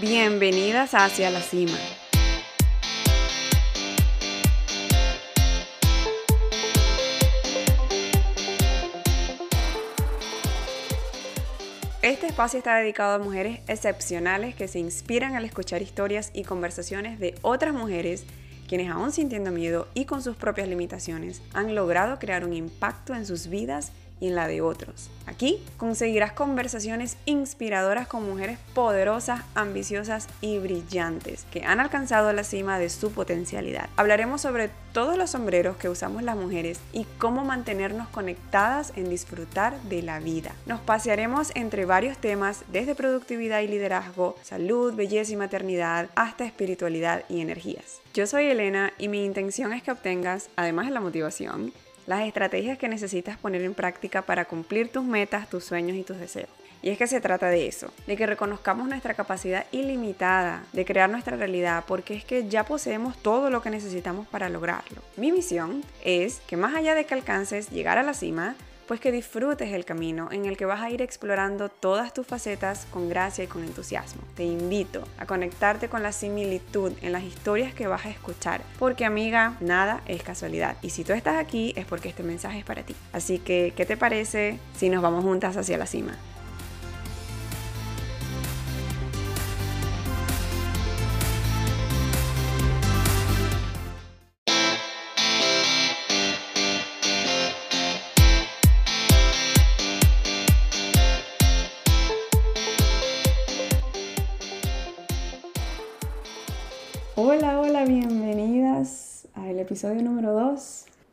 Bienvenidas hacia la cima. Este espacio está dedicado a mujeres excepcionales que se inspiran al escuchar historias y conversaciones de otras mujeres quienes aún sintiendo miedo y con sus propias limitaciones han logrado crear un impacto en sus vidas y en la de otros. Aquí conseguirás conversaciones inspiradoras con mujeres poderosas, ambiciosas y brillantes que han alcanzado la cima de su potencialidad. Hablaremos sobre todos los sombreros que usamos las mujeres y cómo mantenernos conectadas en disfrutar de la vida. Nos pasearemos entre varios temas desde productividad y liderazgo, salud, belleza y maternidad, hasta espiritualidad y energías. Yo soy Elena y mi intención es que obtengas, además de la motivación, las estrategias que necesitas poner en práctica para cumplir tus metas, tus sueños y tus deseos. Y es que se trata de eso, de que reconozcamos nuestra capacidad ilimitada de crear nuestra realidad, porque es que ya poseemos todo lo que necesitamos para lograrlo. Mi misión es que más allá de que alcances llegar a la cima, pues que disfrutes el camino en el que vas a ir explorando todas tus facetas con gracia y con entusiasmo. Te invito a conectarte con la similitud en las historias que vas a escuchar, porque amiga, nada es casualidad. Y si tú estás aquí es porque este mensaje es para ti. Así que, ¿qué te parece si nos vamos juntas hacia la cima?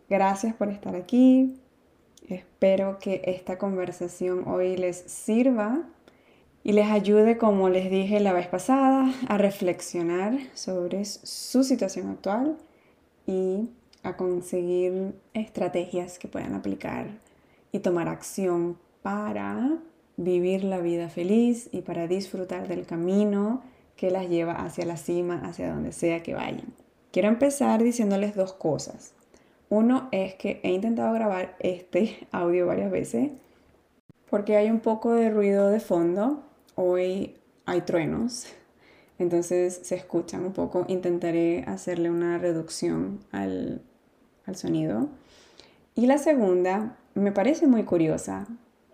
Gracias por estar aquí. Espero que esta conversación hoy les sirva y les ayude, como les dije la vez pasada, a reflexionar sobre su situación actual y a conseguir estrategias que puedan aplicar y tomar acción para vivir la vida feliz y para disfrutar del camino que las lleva hacia la cima, hacia donde sea que vayan. Quiero empezar diciéndoles dos cosas. Uno es que he intentado grabar este audio varias veces porque hay un poco de ruido de fondo. Hoy hay truenos, entonces se escuchan un poco. Intentaré hacerle una reducción al, al sonido. Y la segunda me parece muy curiosa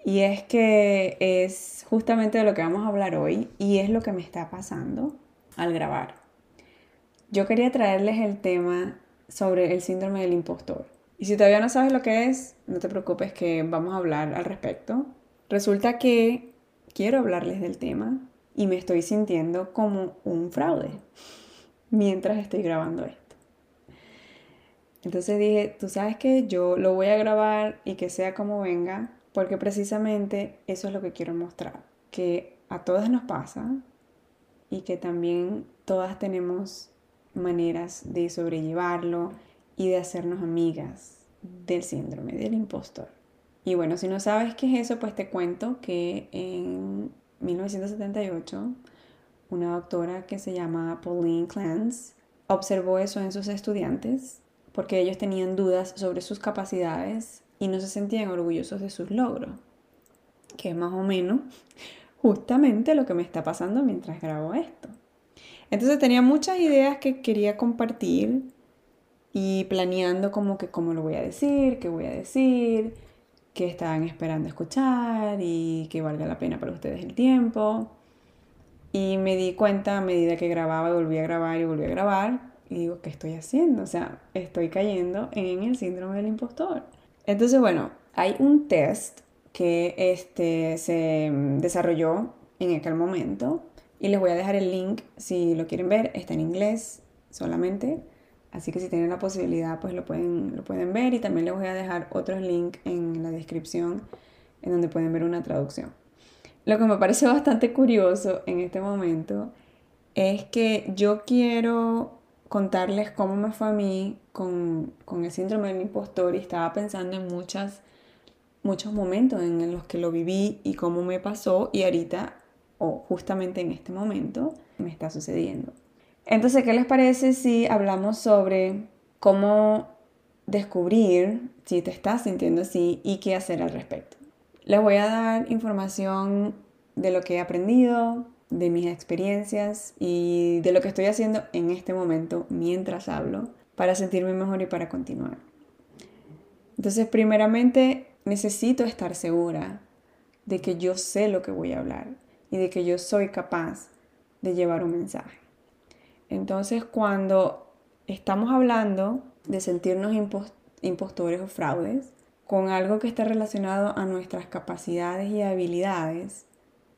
y es que es justamente de lo que vamos a hablar hoy y es lo que me está pasando al grabar. Yo quería traerles el tema sobre el síndrome del impostor. Y si todavía no sabes lo que es, no te preocupes que vamos a hablar al respecto. Resulta que quiero hablarles del tema y me estoy sintiendo como un fraude mientras estoy grabando esto. Entonces dije, tú sabes que yo lo voy a grabar y que sea como venga, porque precisamente eso es lo que quiero mostrar, que a todas nos pasa y que también todas tenemos maneras de sobrellevarlo y de hacernos amigas del síndrome del impostor. Y bueno, si no sabes qué es eso, pues te cuento que en 1978 una doctora que se llama Pauline Clance observó eso en sus estudiantes porque ellos tenían dudas sobre sus capacidades y no se sentían orgullosos de sus logros, que es más o menos justamente lo que me está pasando mientras grabo esto. Entonces tenía muchas ideas que quería compartir y planeando como que cómo lo voy a decir, qué voy a decir, qué estaban esperando escuchar y que valga la pena para ustedes el tiempo. Y me di cuenta a medida que grababa y volví a grabar y volví a grabar y digo, ¿qué estoy haciendo? O sea, estoy cayendo en el síndrome del impostor. Entonces, bueno, hay un test que este, se desarrolló en aquel momento y les voy a dejar el link si lo quieren ver, está en inglés solamente, así que si tienen la posibilidad pues lo pueden, lo pueden ver. Y también les voy a dejar otros links en la descripción en donde pueden ver una traducción. Lo que me parece bastante curioso en este momento es que yo quiero contarles cómo me fue a mí con, el síndrome del impostor y estaba pensando en muchas, muchos momentos en los que lo viví y cómo me pasó. Y ahorita, o justamente en este momento, me está sucediendo. Entonces, ¿qué les parece si hablamos sobre cómo descubrir si te estás sintiendo así y qué hacer al respecto? Les voy a dar información de lo que he aprendido, de mis experiencias y de lo que estoy haciendo en este momento mientras hablo para sentirme mejor y para continuar. Entonces, primeramente, necesito estar segura de que yo sé lo que voy a hablar y de que yo soy capaz de llevar un mensaje. Entonces, cuando estamos hablando de sentirnos impostores o fraudes, con algo que está relacionado a nuestras capacidades y habilidades,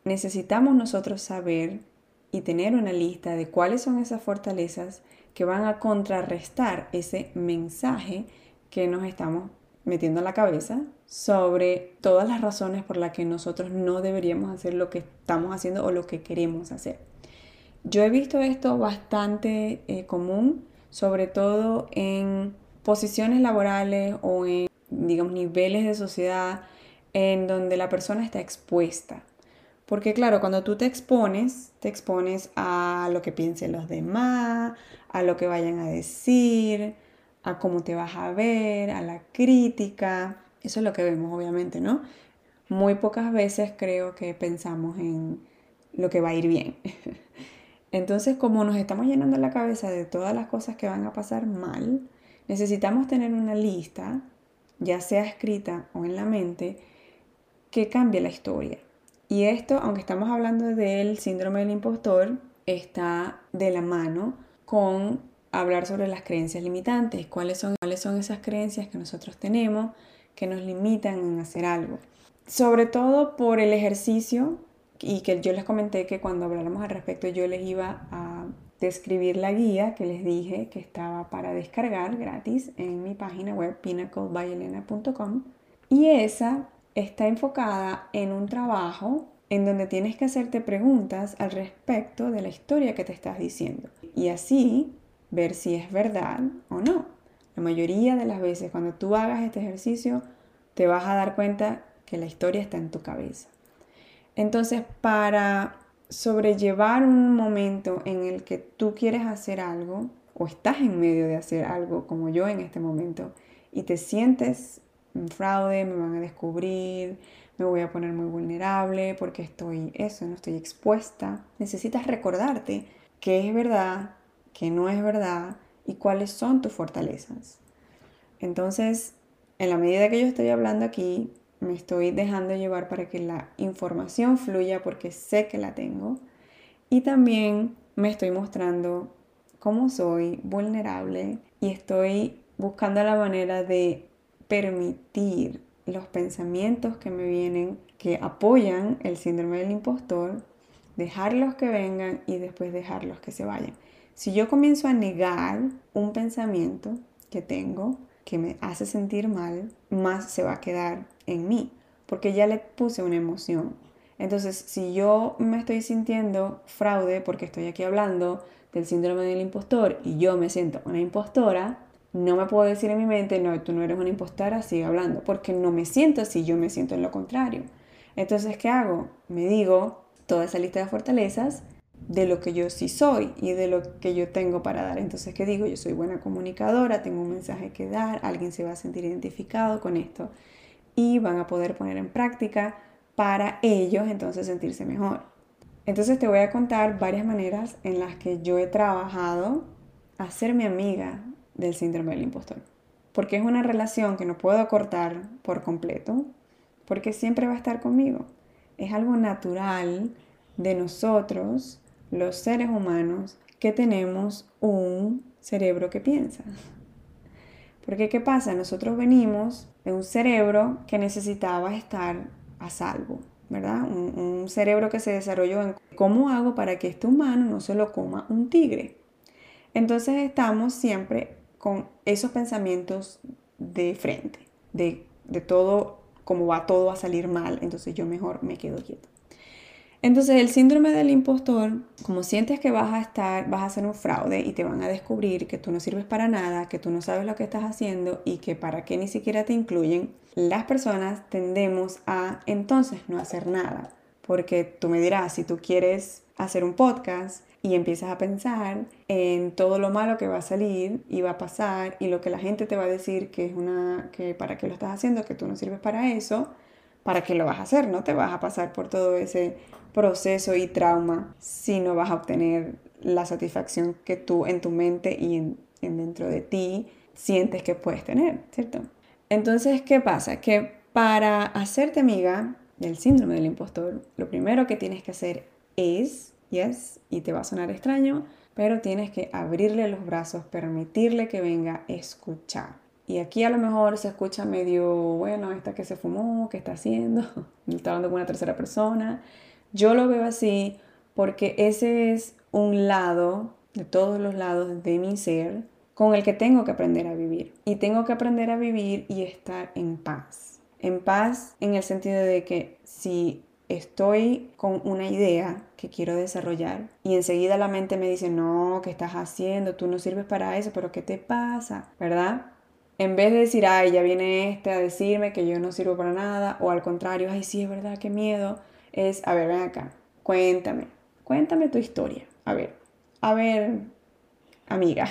necesitamos nosotros saber y tener una lista de cuáles son esas fortalezas que van a contrarrestar ese mensaje que nos estamos metiendo en la cabeza sobre todas las razones por las que nosotros no deberíamos hacer lo que estamos haciendo o lo que queremos hacer. Yo he visto esto bastante eh, común, sobre todo en posiciones laborales o en digamos, niveles de sociedad en donde la persona está expuesta. Porque claro, cuando tú te expones, te expones a lo que piensen los demás, a lo que vayan a decir, a cómo te vas a ver, a la crítica. Eso es lo que vemos, obviamente, ¿no? Muy pocas veces creo que pensamos en lo que va a ir bien. Entonces, como nos estamos llenando la cabeza de todas las cosas que van a pasar mal, necesitamos tener una lista ya sea escrita o en la mente, que cambie la historia. Y esto, aunque estamos hablando del síndrome del impostor, está de la mano con hablar sobre las creencias limitantes, cuáles son, cuáles son esas creencias que nosotros tenemos que nos limitan en hacer algo. Sobre todo por el ejercicio y que yo les comenté que cuando habláramos al respecto yo les iba a escribir la guía que les dije que estaba para descargar gratis en mi página web pinnaclebyelena.com y esa está enfocada en un trabajo en donde tienes que hacerte preguntas al respecto de la historia que te estás diciendo y así ver si es verdad o no. La mayoría de las veces cuando tú hagas este ejercicio te vas a dar cuenta que la historia está en tu cabeza. Entonces, para sobrellevar un momento en el que tú quieres hacer algo o estás en medio de hacer algo como yo en este momento y te sientes un fraude, me van a descubrir, me voy a poner muy vulnerable porque estoy eso, no estoy expuesta. Necesitas recordarte qué es verdad, qué no es verdad y cuáles son tus fortalezas. Entonces, en la medida que yo estoy hablando aquí, me estoy dejando llevar para que la información fluya porque sé que la tengo. Y también me estoy mostrando cómo soy vulnerable y estoy buscando la manera de permitir los pensamientos que me vienen que apoyan el síndrome del impostor, dejarlos que vengan y después dejarlos que se vayan. Si yo comienzo a negar un pensamiento que tengo, que me hace sentir mal, más se va a quedar en mí, porque ya le puse una emoción. Entonces, si yo me estoy sintiendo fraude porque estoy aquí hablando del síndrome del impostor y yo me siento una impostora, no me puedo decir en mi mente, no, tú no eres una impostora, sigue hablando, porque no me siento así, yo me siento en lo contrario. Entonces, ¿qué hago? Me digo toda esa lista de fortalezas de lo que yo sí soy y de lo que yo tengo para dar. Entonces, ¿qué digo? Yo soy buena comunicadora, tengo un mensaje que dar, alguien se va a sentir identificado con esto y van a poder poner en práctica para ellos entonces sentirse mejor. Entonces te voy a contar varias maneras en las que yo he trabajado a ser mi amiga del síndrome del impostor. Porque es una relación que no puedo cortar por completo, porque siempre va a estar conmigo. Es algo natural de nosotros los seres humanos que tenemos un cerebro que piensa. Porque ¿qué pasa? Nosotros venimos de un cerebro que necesitaba estar a salvo, ¿verdad? Un, cerebro que se desarrolló en cómo hago para que este humano no se lo coma un tigre. Entonces estamos siempre con esos pensamientos de frente, de, de todo, cómo va todo a salir mal, entonces yo mejor me quedo quieto. Entonces el síndrome del impostor, como sientes que vas a estar, vas a hacer un fraude y te van a descubrir que tú no sirves para nada, que tú no sabes lo que estás haciendo y que para qué ni siquiera te incluyen, las personas tendemos a entonces no hacer nada. Porque tú me dirás, si tú quieres hacer un podcast y empiezas a pensar en todo lo malo que va a salir y va a pasar y lo que la gente te va a decir que es una que para qué lo estás haciendo, que tú no sirves para eso, ¿para qué lo vas a hacer? No te vas a pasar por todo ese proceso y trauma si no vas a obtener la satisfacción que tú en tu mente y en, dentro de ti sientes que puedes tener, ¿cierto? Entonces, ¿qué pasa? Que para hacerte amiga del síndrome del impostor, lo primero que tienes que hacer es, yes, y te va a sonar extraño, pero tienes que abrirle los brazos, permitirle que venga a escuchar. Y aquí a lo mejor se escucha medio, bueno, esta que se fumó, ¿qué está haciendo? Está hablando con una tercera persona. Yo lo veo así porque ese es un lado, de todos los lados de mi ser, con el que tengo que aprender a vivir. Y tengo que aprender a vivir y estar en paz. En paz en el sentido de que si estoy con una idea que quiero desarrollar y enseguida la mente me dice, no, ¿qué estás haciendo? Tú no sirves para eso, pero ¿qué te pasa? ¿Verdad? En vez de decir, ay, ya viene este a decirme que yo no sirvo para nada, o al contrario, ay, sí, es verdad, qué miedo, es, a ver, ven acá, cuéntame, cuéntame tu historia. A ver, a ver, amiga,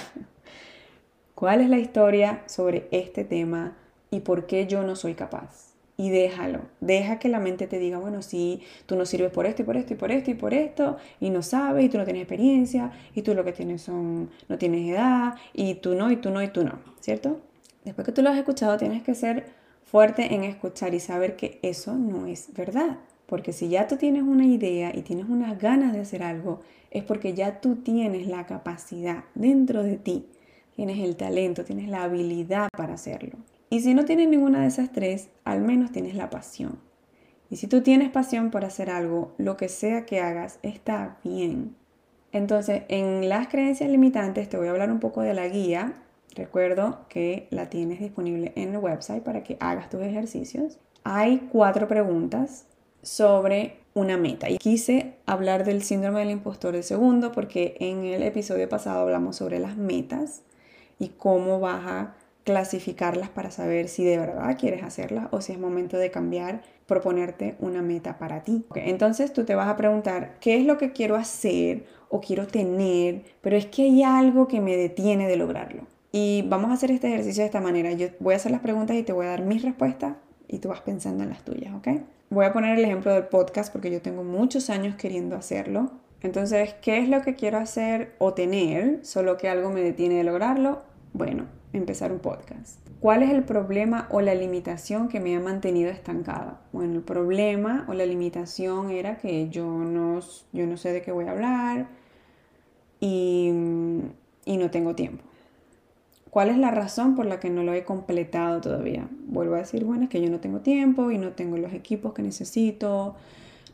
¿cuál es la historia sobre este tema y por qué yo no soy capaz? Y déjalo, deja que la mente te diga, bueno, sí, tú no sirves por esto y por esto y por esto y por esto, y no sabes, y tú no tienes experiencia, y tú lo que tienes son, no tienes edad, y tú no, y tú no, y tú no, ¿cierto? Después que tú lo has escuchado, tienes que ser fuerte en escuchar y saber que eso no es verdad. Porque si ya tú tienes una idea y tienes unas ganas de hacer algo, es porque ya tú tienes la capacidad dentro de ti, tienes el talento, tienes la habilidad para hacerlo. Y si no tienes ninguna de esas tres, al menos tienes la pasión. Y si tú tienes pasión por hacer algo, lo que sea que hagas está bien. Entonces, en las creencias limitantes te voy a hablar un poco de la guía Recuerdo que la tienes disponible en el website para que hagas tus ejercicios. Hay cuatro preguntas sobre una meta. Y quise hablar del síndrome del impostor de segundo porque en el episodio pasado hablamos sobre las metas y cómo vas a clasificarlas para saber si de verdad quieres hacerlas o si es momento de cambiar, proponerte una meta para ti. entonces tú te vas a preguntar, ¿qué es lo que quiero hacer o quiero tener? Pero es que hay algo que me detiene de lograrlo. Y vamos a hacer este ejercicio de esta manera. Yo voy a hacer las preguntas y te voy a dar mis respuestas y tú vas pensando en las tuyas, ¿ok? Voy a poner el ejemplo del podcast porque yo tengo muchos años queriendo hacerlo. Entonces, ¿qué es lo que quiero hacer o tener? Solo que algo me detiene de lograrlo. Bueno, empezar un podcast. ¿Cuál es el problema o la limitación que me ha mantenido estancada? Bueno, el problema o la limitación era que yo no, yo no sé de qué voy a hablar y, y no tengo tiempo. ¿Cuál es la razón por la que no lo he completado todavía? Vuelvo a decir, bueno, es que yo no tengo tiempo y no tengo los equipos que necesito.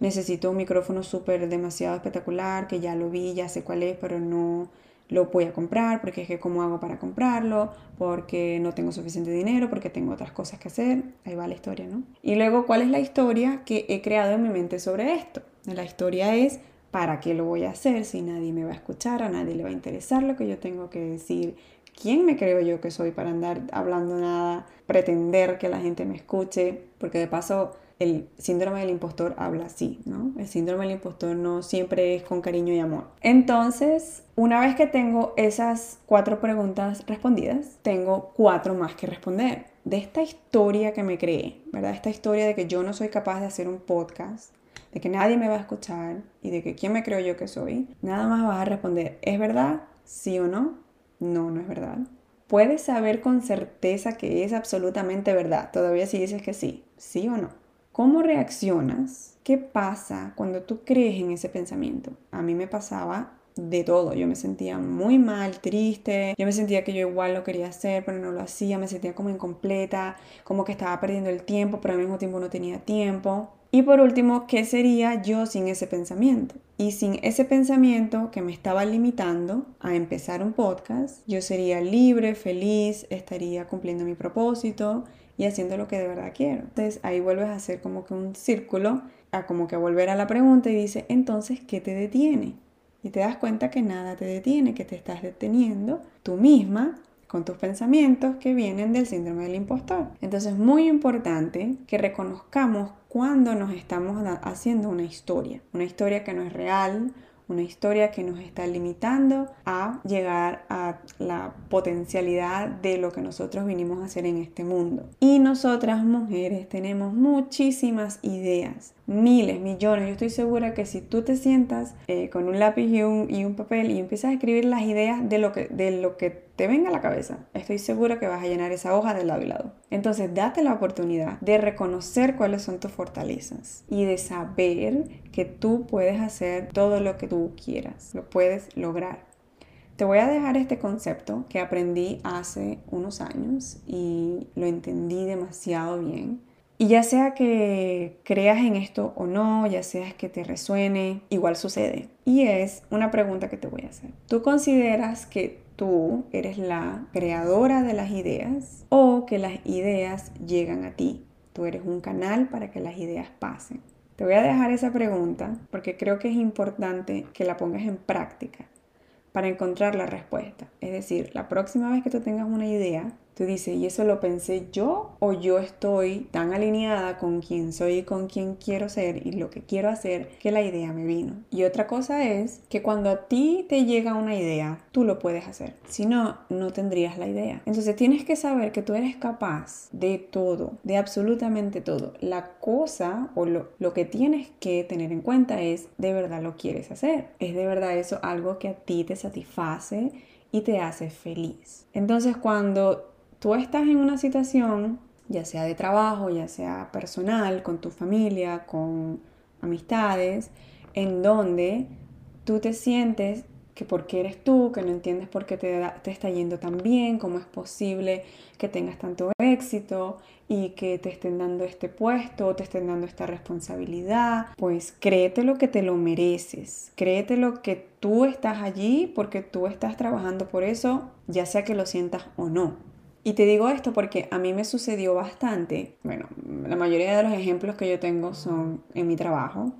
Necesito un micrófono súper demasiado espectacular, que ya lo vi, ya sé cuál es, pero no lo voy a comprar, porque es que cómo hago para comprarlo, porque no tengo suficiente dinero, porque tengo otras cosas que hacer. Ahí va la historia, ¿no? Y luego, ¿cuál es la historia que he creado en mi mente sobre esto? La historia es, ¿para qué lo voy a hacer si nadie me va a escuchar, a nadie le va a interesar lo que yo tengo que decir? ¿Quién me creo yo que soy para andar hablando nada, pretender que la gente me escuche? Porque de paso el síndrome del impostor habla así, ¿no? El síndrome del impostor no siempre es con cariño y amor. Entonces, una vez que tengo esas cuatro preguntas respondidas, tengo cuatro más que responder. De esta historia que me creé, ¿verdad? Esta historia de que yo no soy capaz de hacer un podcast, de que nadie me va a escuchar y de que quién me creo yo que soy, nada más vas a responder, ¿es verdad? ¿Sí o no? No, no es verdad. Puedes saber con certeza que es absolutamente verdad, todavía si dices que sí, sí o no. ¿Cómo reaccionas? ¿Qué pasa cuando tú crees en ese pensamiento? A mí me pasaba de todo. Yo me sentía muy mal, triste. Yo me sentía que yo igual lo quería hacer, pero no lo hacía. Me sentía como incompleta, como que estaba perdiendo el tiempo, pero al mismo tiempo no tenía tiempo. Y por último, ¿qué sería yo sin ese pensamiento? Y sin ese pensamiento que me estaba limitando a empezar un podcast, yo sería libre, feliz, estaría cumpliendo mi propósito y haciendo lo que de verdad quiero. Entonces ahí vuelves a hacer como que un círculo, a como que volver a la pregunta y dice, entonces, ¿qué te detiene? Y te das cuenta que nada te detiene, que te estás deteniendo tú misma con tus pensamientos que vienen del síndrome del impostor. Entonces es muy importante que reconozcamos cuando nos estamos haciendo una historia, una historia que no es real, una historia que nos está limitando a llegar a la potencialidad de lo que nosotros vinimos a hacer en este mundo. Y nosotras mujeres tenemos muchísimas ideas, miles, millones. Yo estoy segura que si tú te sientas eh, con un lápiz y un, y un, papel y empiezas a escribir las ideas de lo, que, de lo que te venga a la cabeza, estoy segura que vas a llenar esa hoja de lado y lado. Entonces, date la oportunidad de reconocer cuáles son tus fortalezas y de saber que tú puedes hacer todo lo que tú quieras, lo puedes lograr. Te voy a dejar este concepto que aprendí hace unos años y lo entendí demasiado bien y ya sea que creas en esto o no, ya sea que te resuene, igual sucede. Y es una pregunta que te voy a hacer. ¿Tú consideras que tú eres la creadora de las ideas o que las ideas llegan a ti? Tú eres un canal para que las ideas pasen. Te voy a dejar esa pregunta porque creo que es importante que la pongas en práctica para encontrar la respuesta. Es decir, la próxima vez que tú tengas una idea, Tú dices, ¿y eso lo pensé yo o yo estoy tan alineada con quien soy y con quien quiero ser y lo que quiero hacer que la idea me vino? Y otra cosa es que cuando a ti te llega una idea, tú lo puedes hacer. Si no, no tendrías la idea. Entonces tienes que saber que tú eres capaz de todo, de absolutamente todo. La cosa o lo, lo que tienes que tener en cuenta es, ¿de verdad lo quieres hacer? ¿Es de verdad eso algo que a ti te satisface? y te hace feliz. Entonces cuando tú estás en una situación, ya sea de trabajo, ya sea personal, con tu familia, con amistades, en donde tú te sientes que porque eres tú, que no entiendes por qué te, te, está yendo tan bien, cómo es posible que tengas tanto éxito y que te estén dando este puesto, te estén dando esta responsabilidad, pues créete lo que te lo mereces, créete lo que tú estás allí porque tú estás trabajando por eso, ya sea que lo sientas o no. Y te digo esto porque a mí me sucedió bastante. Bueno, la mayoría de los ejemplos que yo tengo son en mi trabajo.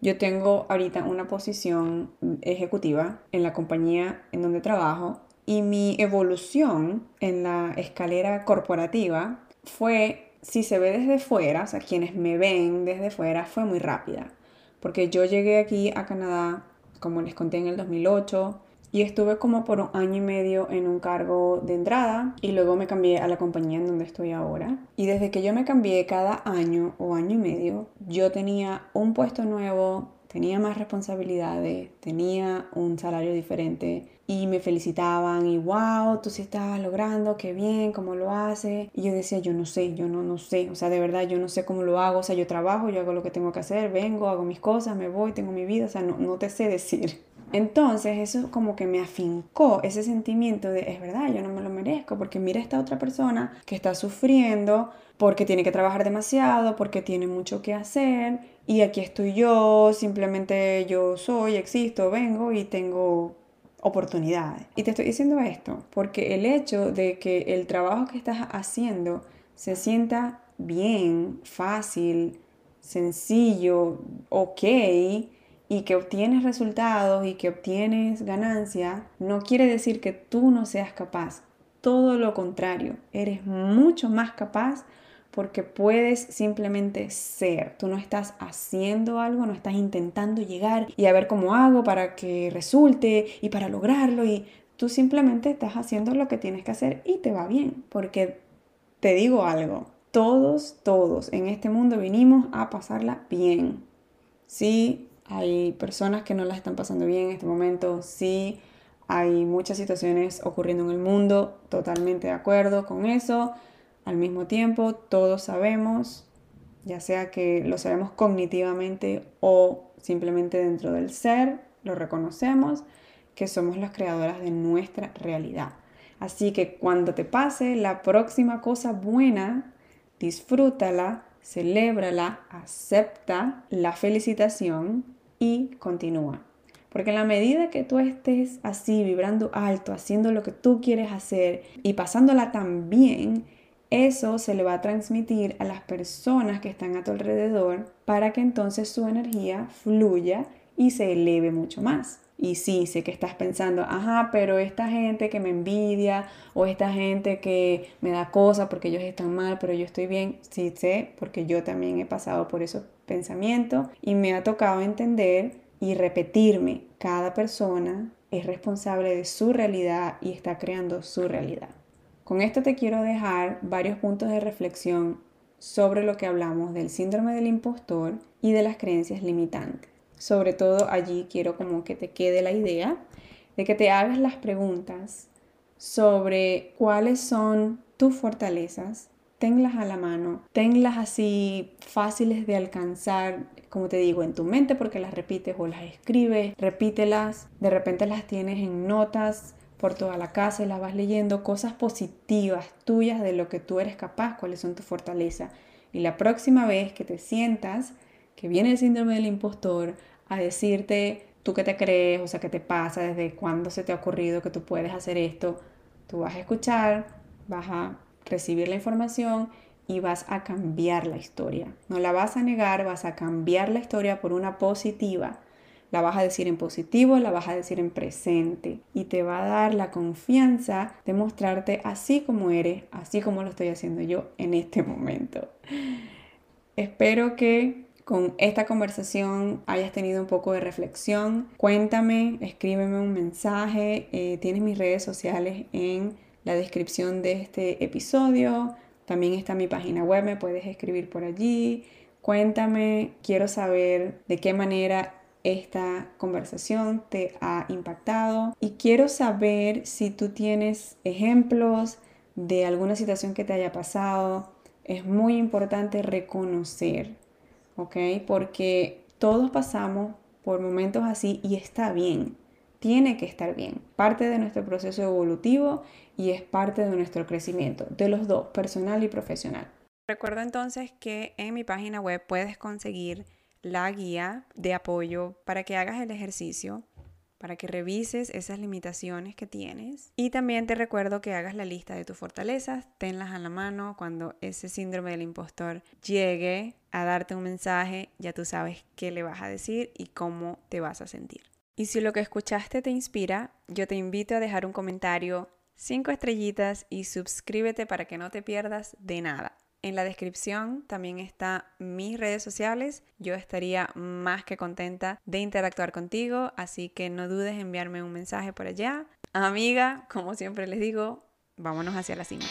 Yo tengo ahorita una posición ejecutiva en la compañía en donde trabajo y mi evolución en la escalera corporativa fue, si se ve desde fuera, o sea, quienes me ven desde fuera, fue muy rápida. Porque yo llegué aquí a Canadá, como les conté en el 2008, y estuve como por un año y medio en un cargo de entrada y luego me cambié a la compañía en donde estoy ahora. Y desde que yo me cambié cada año o año y medio, yo tenía un puesto nuevo, tenía más responsabilidades, tenía un salario diferente y me felicitaban y wow, tú sí estás logrando, qué bien, cómo lo haces. Y yo decía, yo no sé, yo no, no sé, o sea, de verdad yo no sé cómo lo hago, o sea, yo trabajo, yo hago lo que tengo que hacer, vengo, hago mis cosas, me voy, tengo mi vida, o sea, no, no te sé decir. Entonces eso como que me afincó ese sentimiento de, es verdad, yo no me lo merezco, porque mira esta otra persona que está sufriendo porque tiene que trabajar demasiado, porque tiene mucho que hacer, y aquí estoy yo, simplemente yo soy, existo, vengo y tengo oportunidades. Y te estoy diciendo esto porque el hecho de que el trabajo que estás haciendo se sienta bien, fácil, sencillo, ok, y que obtienes resultados y que obtienes ganancia, no quiere decir que tú no seas capaz. Todo lo contrario, eres mucho más capaz porque puedes simplemente ser. Tú no estás haciendo algo, no estás intentando llegar y a ver cómo hago para que resulte y para lograrlo y tú simplemente estás haciendo lo que tienes que hacer y te va bien. Porque te digo algo, todos, todos en este mundo vinimos a pasarla bien. Sí, hay personas que no las están pasando bien en este momento, sí, hay muchas situaciones ocurriendo en el mundo, totalmente de acuerdo con eso. Al mismo tiempo, todos sabemos, ya sea que lo sabemos cognitivamente o simplemente dentro del ser, lo reconocemos, que somos las creadoras de nuestra realidad. Así que cuando te pase la próxima cosa buena, disfrútala, celébrala, acepta la felicitación y continúa. Porque en la medida que tú estés así, vibrando alto, haciendo lo que tú quieres hacer y pasándola tan bien, eso se le va a transmitir a las personas que están a tu alrededor para que entonces su energía fluya y se eleve mucho más. Y sí, sé que estás pensando, ajá, pero esta gente que me envidia o esta gente que me da cosas porque ellos están mal, pero yo estoy bien, sí sé, porque yo también he pasado por esos pensamientos y me ha tocado entender y repetirme, cada persona es responsable de su realidad y está creando su realidad. Con esto te quiero dejar varios puntos de reflexión sobre lo que hablamos del síndrome del impostor y de las creencias limitantes. Sobre todo allí quiero como que te quede la idea de que te hagas las preguntas sobre cuáles son tus fortalezas, tenlas a la mano, tenlas así fáciles de alcanzar, como te digo, en tu mente porque las repites o las escribes, repítelas, de repente las tienes en notas por toda la casa y las vas leyendo, cosas positivas tuyas de lo que tú eres capaz, cuáles son tus fortalezas. Y la próxima vez que te sientas que viene el síndrome del impostor a decirte tú qué te crees, o sea, qué te pasa, desde cuándo se te ha ocurrido que tú puedes hacer esto, tú vas a escuchar, vas a recibir la información y vas a cambiar la historia. No la vas a negar, vas a cambiar la historia por una positiva. La vas a decir en positivo, la vas a decir en presente y te va a dar la confianza de mostrarte así como eres, así como lo estoy haciendo yo en este momento. Espero que con esta conversación hayas tenido un poco de reflexión. Cuéntame, escríbeme un mensaje. Eh, tienes mis redes sociales en la descripción de este episodio. También está mi página web, me puedes escribir por allí. Cuéntame, quiero saber de qué manera esta conversación te ha impactado y quiero saber si tú tienes ejemplos de alguna situación que te haya pasado. Es muy importante reconocer, ¿ok? Porque todos pasamos por momentos así y está bien, tiene que estar bien. Parte de nuestro proceso evolutivo y es parte de nuestro crecimiento, de los dos, personal y profesional. Recuerda entonces que en mi página web puedes conseguir la guía de apoyo para que hagas el ejercicio, para que revises esas limitaciones que tienes. Y también te recuerdo que hagas la lista de tus fortalezas, tenlas a la mano cuando ese síndrome del impostor llegue a darte un mensaje, ya tú sabes qué le vas a decir y cómo te vas a sentir. Y si lo que escuchaste te inspira, yo te invito a dejar un comentario, cinco estrellitas y suscríbete para que no te pierdas de nada. En la descripción también está mis redes sociales. Yo estaría más que contenta de interactuar contigo, así que no dudes en enviarme un mensaje por allá. Amiga, como siempre les digo, vámonos hacia la cima.